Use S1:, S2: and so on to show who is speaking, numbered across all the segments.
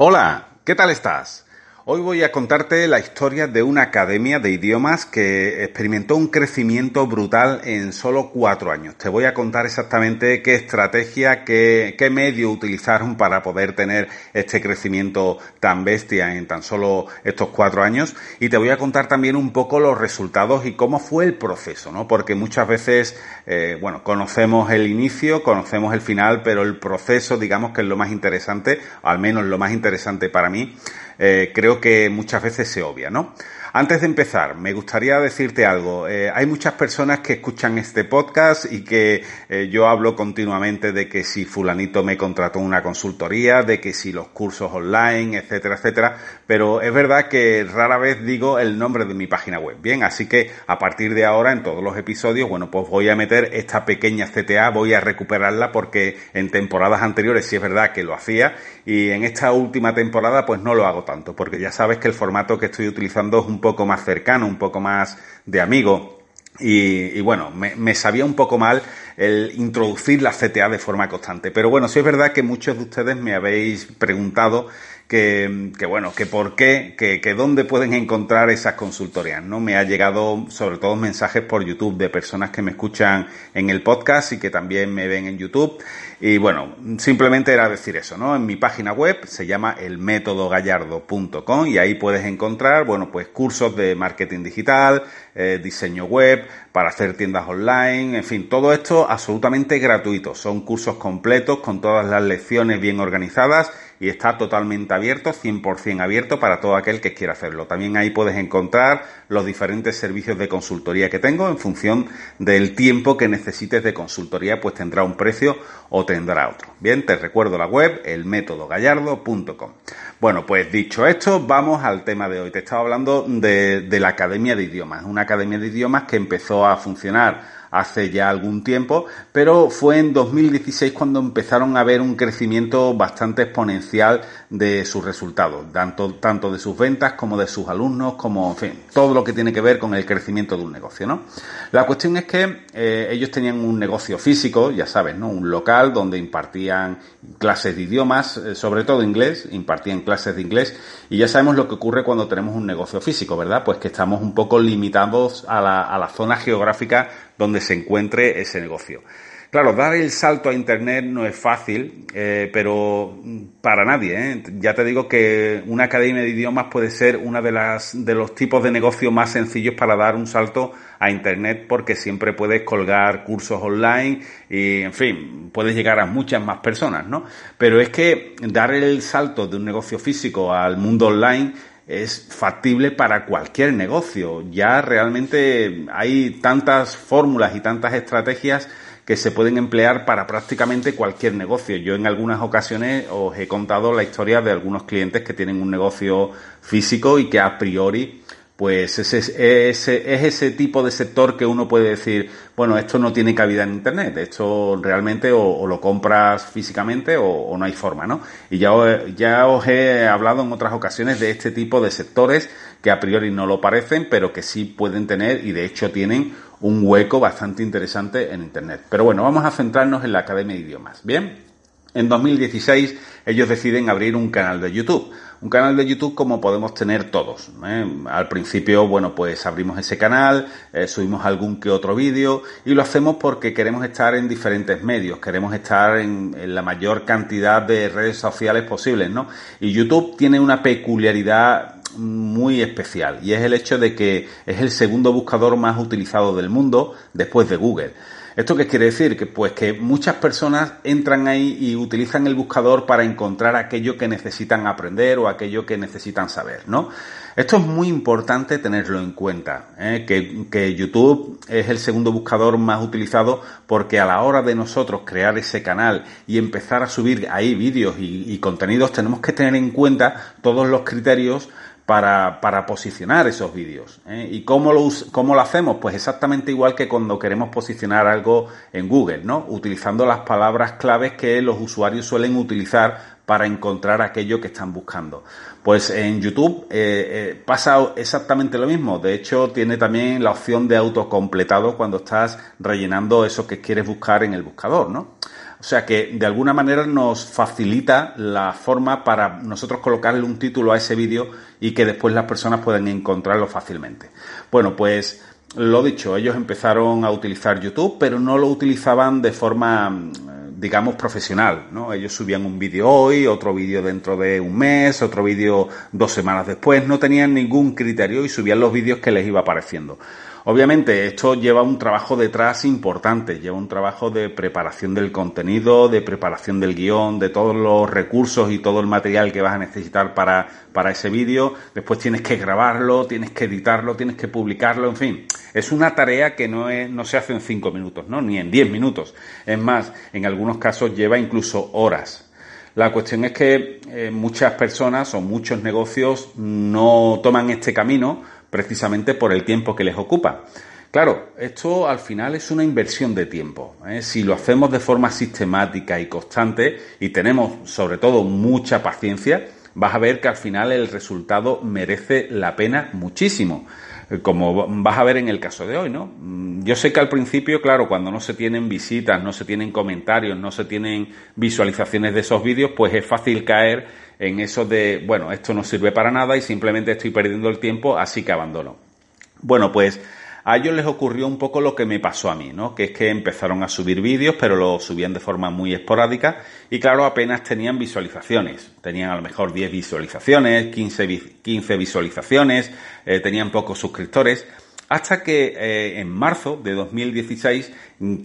S1: Hola, ¿qué tal estás? Hoy voy a contarte la historia de una academia de idiomas que experimentó un crecimiento brutal en solo cuatro años. Te voy a contar exactamente qué estrategia, qué, qué medio utilizaron para poder tener este crecimiento tan bestia en tan solo estos cuatro años. Y te voy a contar también un poco los resultados y cómo fue el proceso, ¿no? Porque muchas veces, eh, bueno, conocemos el inicio, conocemos el final, pero el proceso, digamos que es lo más interesante, al menos lo más interesante para mí. Eh, creo que muchas veces se obvia, ¿no? Antes de empezar, me gustaría decirte algo. Eh, hay muchas personas que escuchan este podcast y que eh, yo hablo continuamente de que si fulanito me contrató una consultoría, de que si los cursos online, etcétera, etcétera, pero es verdad que rara vez digo el nombre de mi página web. Bien, así que a partir de ahora en todos los episodios, bueno, pues voy a meter esta pequeña CTA, voy a recuperarla porque en temporadas anteriores sí es verdad que lo hacía y en esta última temporada pues no lo hago porque ya sabes que el formato que estoy utilizando es un poco más cercano, un poco más de amigo. Y, bueno, me, sabía un poco mal el introducir la CTA de forma constante. Pero bueno, sí es verdad que muchos de ustedes me habéis preguntado que, que bueno, que por qué, que, que, dónde pueden encontrar esas consultorías, ¿no? Me ha llegado sobre todo mensajes por YouTube de personas que me escuchan en el podcast y que también me ven en YouTube y bueno, simplemente era decir eso, ¿no? En mi página web se llama elmétodogallardo.com y ahí puedes encontrar, bueno, pues cursos de marketing digital, eh, diseño web, para hacer tiendas online, en fin, todo esto absolutamente gratuito. Son cursos completos con todas las lecciones bien organizadas y está totalmente abierto, 100% abierto para todo aquel que quiera hacerlo. También ahí puedes encontrar los diferentes servicios de consultoría que tengo en función del tiempo que necesites de consultoría, pues tendrá un precio o tendrá otro. Bien, te recuerdo la web, elmétodogallardo.com. Bueno, pues dicho esto, vamos al tema de hoy. Te estaba hablando de, de la Academia de Idiomas, una academia de idiomas que empezó a funcionar hace ya algún tiempo, pero fue en 2016 cuando empezaron a ver un crecimiento bastante exponencial de sus resultados, tanto, tanto de sus ventas como de sus alumnos, como, en fin, todo lo que tiene que ver con el crecimiento de un negocio, ¿no? La cuestión es que eh, ellos tenían un negocio físico, ya sabes, ¿no? Un local donde impartían clases de idiomas, eh, sobre todo inglés, impartían clases de inglés, y ya sabemos lo que ocurre cuando tenemos un negocio físico, ¿verdad? Pues que estamos un poco limitados a la, a la zona geográfica donde se encuentre ese negocio. Claro, dar el salto a Internet no es fácil, eh, pero para nadie. ¿eh? Ya te digo que una academia de idiomas puede ser uno de, de los tipos de negocio más sencillos para dar un salto a Internet porque siempre puedes colgar cursos online y, en fin, puedes llegar a muchas más personas, ¿no? Pero es que dar el salto de un negocio físico al mundo online es factible para cualquier negocio. Ya realmente hay tantas fórmulas y tantas estrategias que se pueden emplear para prácticamente cualquier negocio. Yo en algunas ocasiones os he contado la historia de algunos clientes que tienen un negocio físico y que a priori pues ese, ese, es ese tipo de sector que uno puede decir, bueno, esto no tiene cabida en Internet, esto realmente o, lo compras físicamente o, no hay forma, ¿no? Y ya, ya os he hablado en otras ocasiones de este tipo de sectores que a priori no lo parecen, pero que sí pueden tener y de hecho tienen un hueco bastante interesante en Internet. Pero bueno, vamos a centrarnos en la Academia de Idiomas, ¿bien? En 2016 ellos deciden abrir un canal de YouTube un canal de YouTube como podemos tener todos. ¿eh? Al principio, bueno, pues abrimos ese canal, eh, subimos algún que otro vídeo y lo hacemos porque queremos estar en diferentes medios, queremos estar en, en, la mayor cantidad de redes sociales posibles, ¿no? Y YouTube tiene una peculiaridad muy especial y es el hecho de que es el segundo buscador más utilizado del mundo después de Google. ¿Esto qué quiere decir? Que pues que muchas personas entran ahí y utilizan el buscador para encontrar aquello que necesitan aprender o aquello que necesitan saber, ¿no? Esto es muy importante tenerlo en cuenta, ¿eh? que, YouTube es el segundo buscador más utilizado porque a la hora de nosotros crear ese canal y empezar a subir ahí vídeos y contenidos tenemos que tener en cuenta todos los criterios para, para posicionar esos vídeos. ¿eh? ¿Y cómo lo, cómo lo hacemos? Pues exactamente igual que cuando queremos posicionar algo en Google, ¿no? Utilizando las palabras claves que los usuarios suelen utilizar para encontrar aquello que están buscando. Pues en YouTube eh, eh, pasa exactamente lo mismo. De hecho, tiene también la opción de autocompletado cuando estás rellenando eso que quieres buscar en el buscador, ¿no? O sea que de alguna manera nos facilita la forma para nosotros colocarle un título a ese vídeo y que después las personas puedan encontrarlo fácilmente. Bueno, pues lo dicho, ellos empezaron a utilizar YouTube, pero no lo utilizaban de forma digamos, profesional, ¿no? Ellos subían un vídeo hoy, otro vídeo dentro de un mes, otro vídeo dos semanas después, no tenían ningún criterio y subían los vídeos que les iba apareciendo. Obviamente esto lleva un trabajo detrás importante, lleva un trabajo de preparación del contenido, de preparación del guion, de todos los recursos y todo el material que vas a necesitar para, para ese vídeo. Después tienes que grabarlo, tienes que editarlo, tienes que publicarlo, en fin. Es una tarea que no, es, no se hace en cinco minutos, ¿no? Ni en diez minutos. Es más, en algunos casos lleva incluso horas. La cuestión es que eh, muchas personas o muchos negocios no toman este camino precisamente por el tiempo que les ocupa. Claro, esto al final es una inversión de tiempo. ¿eh? Si lo hacemos de forma sistemática y constante y tenemos sobre todo mucha paciencia, vas a ver que al final el resultado merece la pena muchísimo. Como vas a ver en el caso de hoy, ¿no? Mm, yo sé que al principio, claro, cuando no se tienen visitas, no se tienen comentarios, no se tienen visualizaciones de esos vídeos, pues es fácil caer en eso de, bueno, esto no sirve para nada y simplemente estoy perdiendo el tiempo, así que abandono. Bueno, pues a ellos les ocurrió un poco lo que me pasó a mí, ¿no? Que es que empezaron a subir vídeos, pero lo subían de forma muy esporádica y claro, apenas tenían visualizaciones. Tenían a lo mejor 10 visualizaciones, 15, 15 visualizaciones, eh, tenían pocos suscriptores hasta que eh, en marzo de 2016,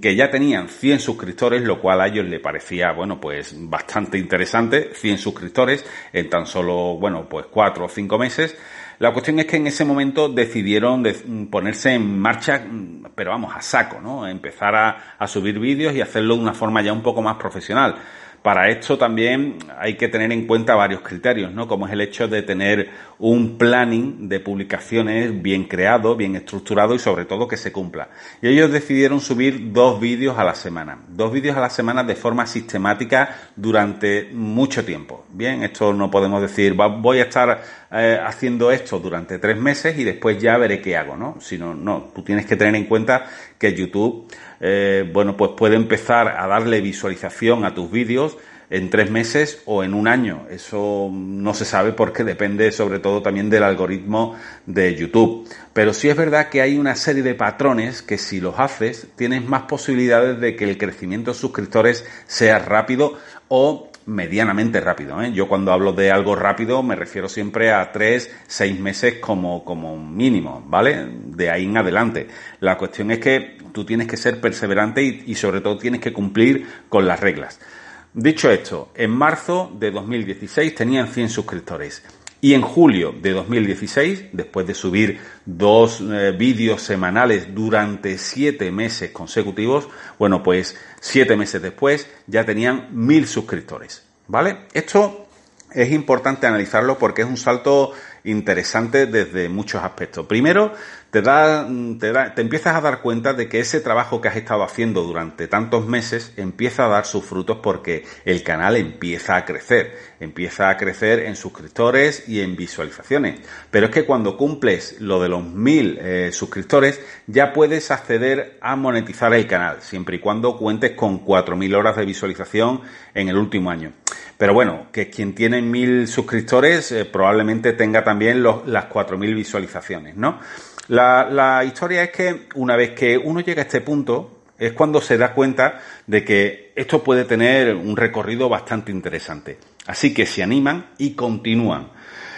S1: que ya tenían 100 suscriptores, lo cual a ellos le parecía, bueno, pues bastante interesante, 100 suscriptores en tan solo, bueno, pues 4 o 5 meses. La cuestión es que en ese momento decidieron ponerse en marcha, pero vamos, a saco, ¿no? Empezar a, a subir vídeos y hacerlo de una forma ya un poco más profesional. Para esto también hay que tener en cuenta varios criterios, ¿no? Como es el hecho de tener un planning de publicaciones bien creado, bien estructurado y sobre todo que se cumpla. Y ellos decidieron subir dos vídeos a la semana. Dos vídeos a la semana de forma sistemática durante mucho tiempo. Bien, esto no podemos decir, voy a estar eh, haciendo esto durante tres meses y después ya veré qué hago, ¿no? Sino, no, tú tienes que tener en cuenta que YouTube eh, bueno, pues puede empezar a darle visualización a tus vídeos en tres meses o en un año. Eso no se sabe porque depende sobre todo también del algoritmo de YouTube. Pero sí es verdad que hay una serie de patrones que si los haces tienes más posibilidades de que el crecimiento de suscriptores sea rápido o medianamente rápido. ¿eh? Yo cuando hablo de algo rápido me refiero siempre a tres, seis meses como, como mínimo, ¿vale? De ahí en adelante. La cuestión es que tú tienes que ser perseverante y, y sobre todo tienes que cumplir con las reglas. Dicho esto, en marzo de 2016 tenían 100 suscriptores. Y en julio de 2016, después de subir dos eh, vídeos semanales durante siete meses consecutivos, bueno, pues siete meses después ya tenían mil suscriptores. ¿Vale? Esto es importante analizarlo porque es un salto interesante desde muchos aspectos. Primero, te, da, te, da, te empiezas a dar cuenta de que ese trabajo que has estado haciendo durante tantos meses empieza a dar sus frutos porque el canal empieza a crecer, empieza a crecer en suscriptores y en visualizaciones. Pero es que cuando cumples lo de los mil eh, suscriptores, ya puedes acceder a monetizar el canal, siempre y cuando cuentes con cuatro mil horas de visualización en el último año. Pero bueno, que quien tiene mil suscriptores eh, probablemente tenga también los, las cuatro mil visualizaciones, ¿no? La, la historia es que una vez que uno llega a este punto, es cuando se da cuenta de que esto puede tener un recorrido bastante interesante. Así que se animan y continúan.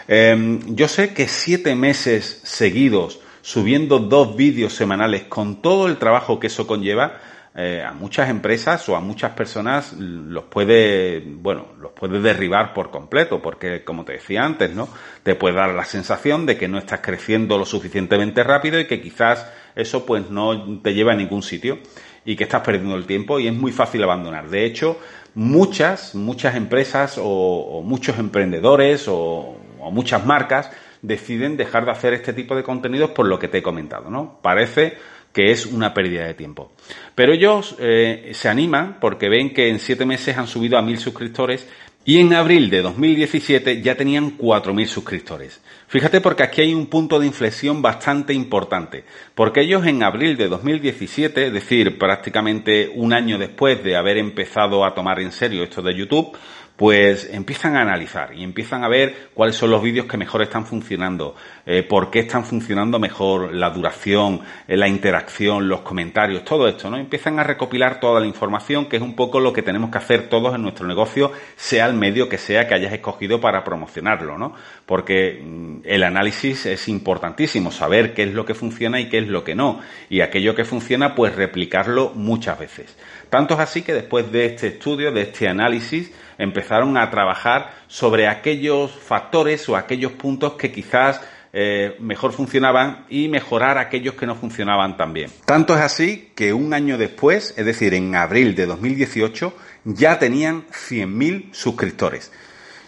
S1: Eh, yo sé que siete meses seguidos subiendo dos vídeos semanales con todo el trabajo que eso conlleva, eh, a muchas empresas o a muchas personas los puede, bueno, los puede derribar por completo, porque como te decía antes, ¿no? Te puede dar la sensación de que no estás creciendo lo suficientemente rápido y que quizás eso pues no te lleva a ningún sitio y que estás perdiendo el tiempo y es muy fácil abandonar. De hecho, muchas, muchas empresas o, muchos emprendedores o, o muchas marcas deciden dejar de hacer este tipo de contenidos por lo que te he comentado, ¿no? Parece que es una pérdida de tiempo. Pero ellos eh, se animan porque ven que en siete meses han subido a mil suscriptores Y en abril de 2017 ya tenían 4.000 suscriptores. Fíjate porque aquí hay un punto de inflexión bastante importante, porque ellos en abril de 2017, es decir, prácticamente un año después de haber empezado a tomar en serio esto de YouTube, pues empiezan a analizar y empiezan a ver cuáles son los vídeos que mejor están funcionando, eh, por qué están funcionando mejor, la duración, eh, la interacción, los comentarios, todo esto, ¿no? Empiezan a recopilar toda la información, que es un poco lo que tenemos que hacer todos en nuestro negocio, sea el medio que sea que hayas escogido para promocionarlo, ¿no? Porque mm, el análisis es importantísimo, saber qué es lo que funciona y qué es lo que no, y aquello que funciona, pues replicarlo muchas veces. Tanto es así que después de este estudio, de este análisis, empezaron a trabajar sobre aquellos factores o aquellos puntos que quizás eh, mejor funcionaban y mejorar aquellos que no funcionaban tan bien. Tanto es así que un año después, es decir, en abril de 2018, ya tenían 100.000 suscriptores.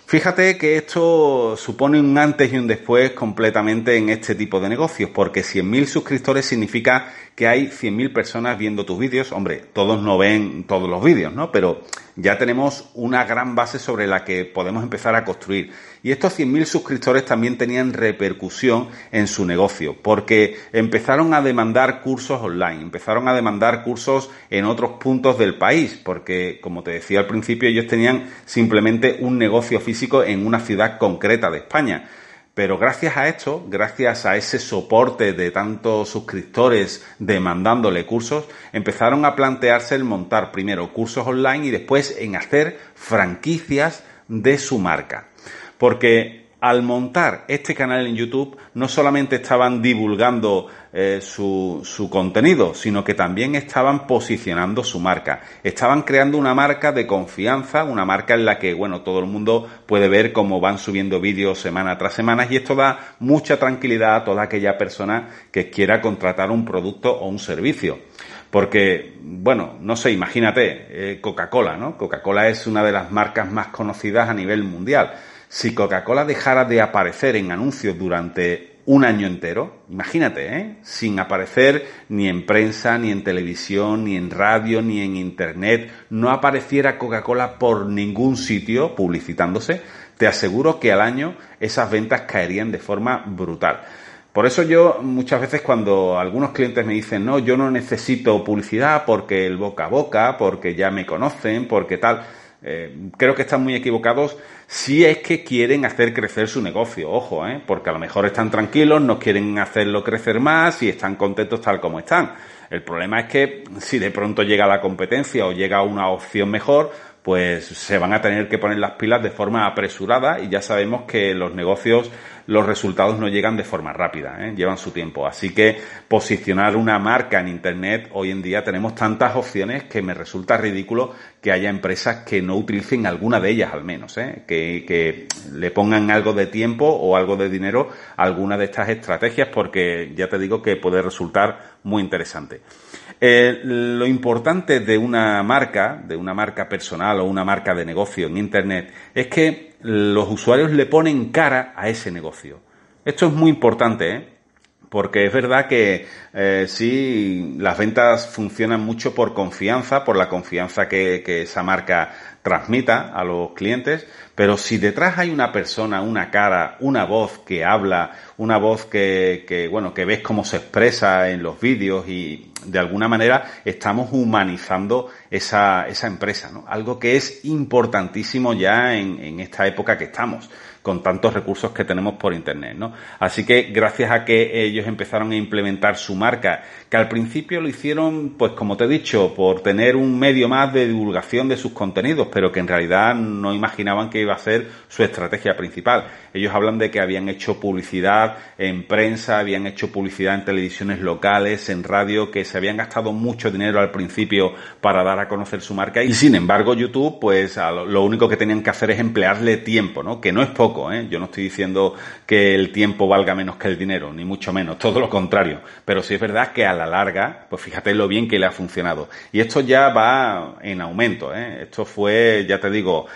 S1: Fíjate que esto supone un antes y un después completamente en este tipo de negocios, porque 100.000 suscriptores significa que hay 100.000 personas viendo tus vídeos. Hombre, todos no ven todos los vídeos, ¿no? Pero ya tenemos una gran base sobre la que podemos empezar a construir. Y estos 100.000 suscriptores también tenían repercusión en su negocio, porque empezaron a demandar cursos online, empezaron a demandar cursos en otros puntos del país, porque, como te decía al principio, ellos tenían simplemente un negocio físico en una ciudad concreta de España. Pero gracias a esto, gracias a ese soporte de tantos suscriptores demandándole cursos, empezaron a plantearse el montar primero cursos online y después en hacer franquicias de su marca. Porque al montar este canal en YouTube no solamente estaban divulgando eh, su, su, contenido, sino que también estaban posicionando su marca. Estaban creando una marca de confianza, una marca en la que, bueno, todo el mundo puede ver cómo van subiendo vídeos semana tras semana y esto da mucha tranquilidad a toda aquella persona que quiera contratar un producto o un servicio. Porque, bueno, no sé, imagínate, eh, Coca-Cola, ¿no? Coca-Cola es una de las marcas más conocidas a nivel mundial si Coca-Cola dejara de aparecer en anuncios durante un año entero, imagínate, ¿eh? sin aparecer ni en prensa, ni en televisión, ni en radio, ni en internet, no apareciera Coca-Cola por ningún sitio publicitándose, te aseguro que al año esas ventas caerían de forma brutal. Por eso yo muchas veces cuando algunos clientes me dicen, no, yo no necesito publicidad porque el boca a boca, porque ya me conocen, porque tal, eh, creo que están muy equivocados si es que quieren hacer crecer su negocio, ojo, ¿eh? porque a lo mejor están tranquilos, no quieren hacerlo crecer más y están contentos tal como están. El problema es que si de pronto llega la competencia o llega una opción mejor, pues se van a tener que poner las pilas de forma apresurada y ya sabemos que los negocios los resultados no llegan de forma rápida, ¿eh? llevan su tiempo. Así que posicionar una marca en Internet, hoy en día tenemos tantas opciones que me resulta ridículo que haya empresas que no utilicen alguna de ellas al menos, ¿eh? que, que le pongan algo de tiempo o algo de dinero a alguna de estas estrategias porque ya te digo que puede resultar muy interesante. Eh, lo importante de una marca, de una marca personal o una marca de negocio en Internet, es que los usuarios le ponen cara a ese negocio. Esto es muy importante, ¿eh? Porque es verdad que eh, sí, las ventas funcionan mucho por confianza, por la confianza que, esa marca transmita a los clientes, pero si detrás hay una persona, una cara, una voz que habla, una voz que bueno, que ves cómo se expresa en los vídeos y de alguna manera estamos humanizando esa, esa empresa, ¿no? Algo que es importantísimo ya en, en esta época que estamos con tantos recursos que tenemos por internet, ¿no? Así que gracias a que ellos empezaron a implementar su marca, que al principio lo hicieron, pues como te he dicho, por tener un medio más de divulgación de sus contenidos, pero que en realidad no imaginaban que iba a ser su estrategia principal. Ellos hablan de que habían hecho publicidad en prensa, habían hecho publicidad en televisiones locales, en radio, que se habían gastado mucho dinero al principio para dar a conocer su marca y sin embargo YouTube, pues lo único que tenían que hacer es emplearle tiempo, ¿no? Que no es poco ¿eh? Yo no estoy diciendo que el tiempo valga menos que el dinero, ni mucho menos, todo lo contrario. Pero sí es verdad que a la larga, pues fíjate lo bien que le ha funcionado. Y esto ya va en aumento, ¿eh? Esto fue, ya te digo,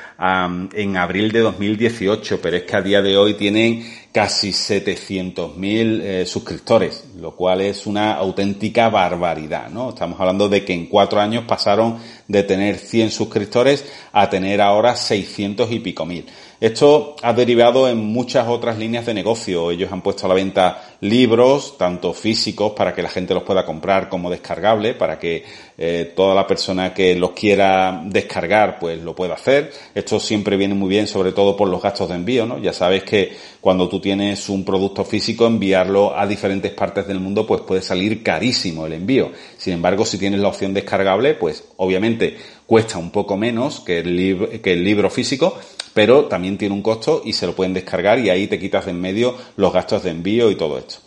S1: en abril de 2018, pero es que a día de hoy tienen casi 700.000 eh, suscriptores, lo cual es una auténtica barbaridad, ¿no? Estamos hablando de que en cuatro años pasaron de tener 100 suscriptores a tener ahora 600 y pico mil. Esto ha derivado en muchas otras líneas de negocio. Ellos han puesto a la venta libros, tanto físicos para que la gente los pueda comprar como descargable, para que eh, toda la persona que los quiera descargar pues lo pueda hacer. Esto siempre viene muy bien, sobre todo por los gastos de envío, ¿no? Ya sabes que cuando tú tienes un producto físico, enviarlo a diferentes partes del mundo pues puede salir carísimo el envío. Sin embargo, si tienes la opción descargable, pues obviamente cuesta un poco menos que el, que el libro físico, pero también tiene un costo y se lo pueden descargar y ahí te quitas de en medio los gastos de envío y todo esto.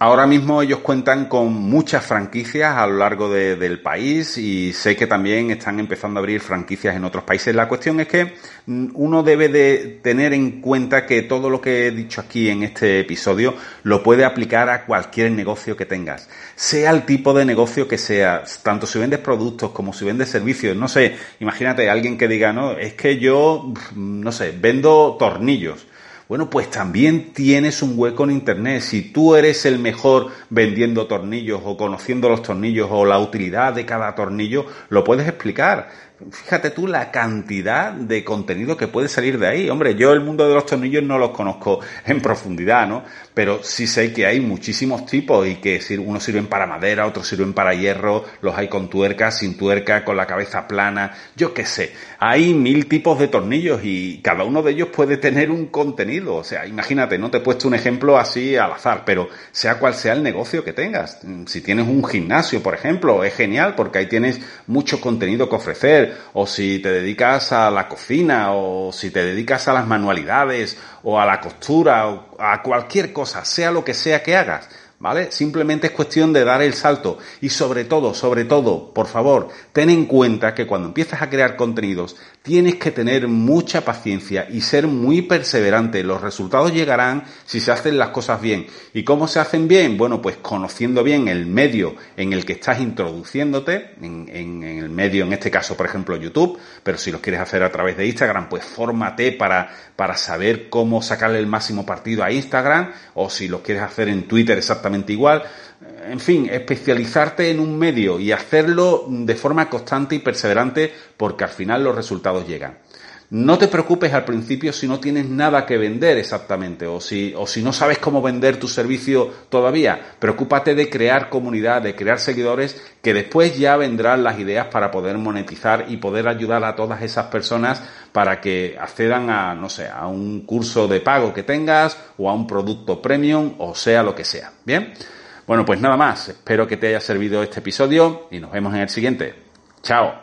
S1: Ahora mismo ellos cuentan con muchas franquicias a lo largo del país y sé que también están empezando a abrir franquicias en otros países. La cuestión es que mm, uno debe de tener en cuenta que todo lo que he dicho aquí en este episodio lo puede aplicar a cualquier negocio que tengas. Sea el tipo de negocio que sea, tanto si vendes productos como si vendes servicios. No sé, imagínate alguien que diga, no, es que yo, no sé, vendo tornillos. Bueno, pues también tienes un hueco en Internet. Si tú eres el mejor vendiendo tornillos o conociendo los tornillos o la utilidad de cada tornillo, lo puedes explicar. Fíjate tú la cantidad de contenido que puede salir de ahí. Hombre, yo el mundo de los tornillos no los conozco en profundidad, ¿no? Pero sí sé que hay muchísimos tipos y que unos sirven para madera, otros sirven para hierro, los hay con tuerca, sin tuerca, con la cabeza plana, yo qué sé. Hay mil tipos de tornillos y cada uno de ellos puede tener un contenido. O sea, imagínate, no te he puesto un ejemplo así al azar, pero sea cual sea el negocio que tengas. Si tienes un gimnasio, por ejemplo, es genial porque ahí tienes mucho contenido que ofrecer o si te dedicas a la cocina, o si te dedicas a las manualidades, o a la costura, o a cualquier cosa, sea lo que sea que hagas. ¿Vale? Simplemente es cuestión de dar el salto y sobre todo, sobre todo, por favor, ten en cuenta que cuando empiezas a crear contenidos tienes que tener mucha paciencia y ser muy perseverante. Los resultados llegarán si se hacen las cosas bien. ¿Y cómo se hacen bien? Bueno, pues conociendo bien el medio en el que estás introduciéndote, en, el medio, en este caso, por ejemplo, YouTube, pero si lo quieres hacer a través de Instagram, pues fórmate para, para saber cómo sacarle el máximo partido a Instagram, o si lo quieres hacer en Twitter igual. En fin, especializarte en un medio y hacerlo de forma constante y perseverante porque al final los resultados llegan. No te preocupes al principio si no tienes nada que vender exactamente o si, o si no sabes cómo vender tu servicio todavía. Preocúpate de crear comunidad, de crear seguidores, que después ya vendrán las ideas para poder monetizar y poder ayudar a todas esas personas para que accedan a, no sé, a un curso de pago que tengas o a un producto premium o sea lo que sea. Bien. Bueno, pues nada más. Espero que te haya servido este episodio y nos vemos en el siguiente. Chao.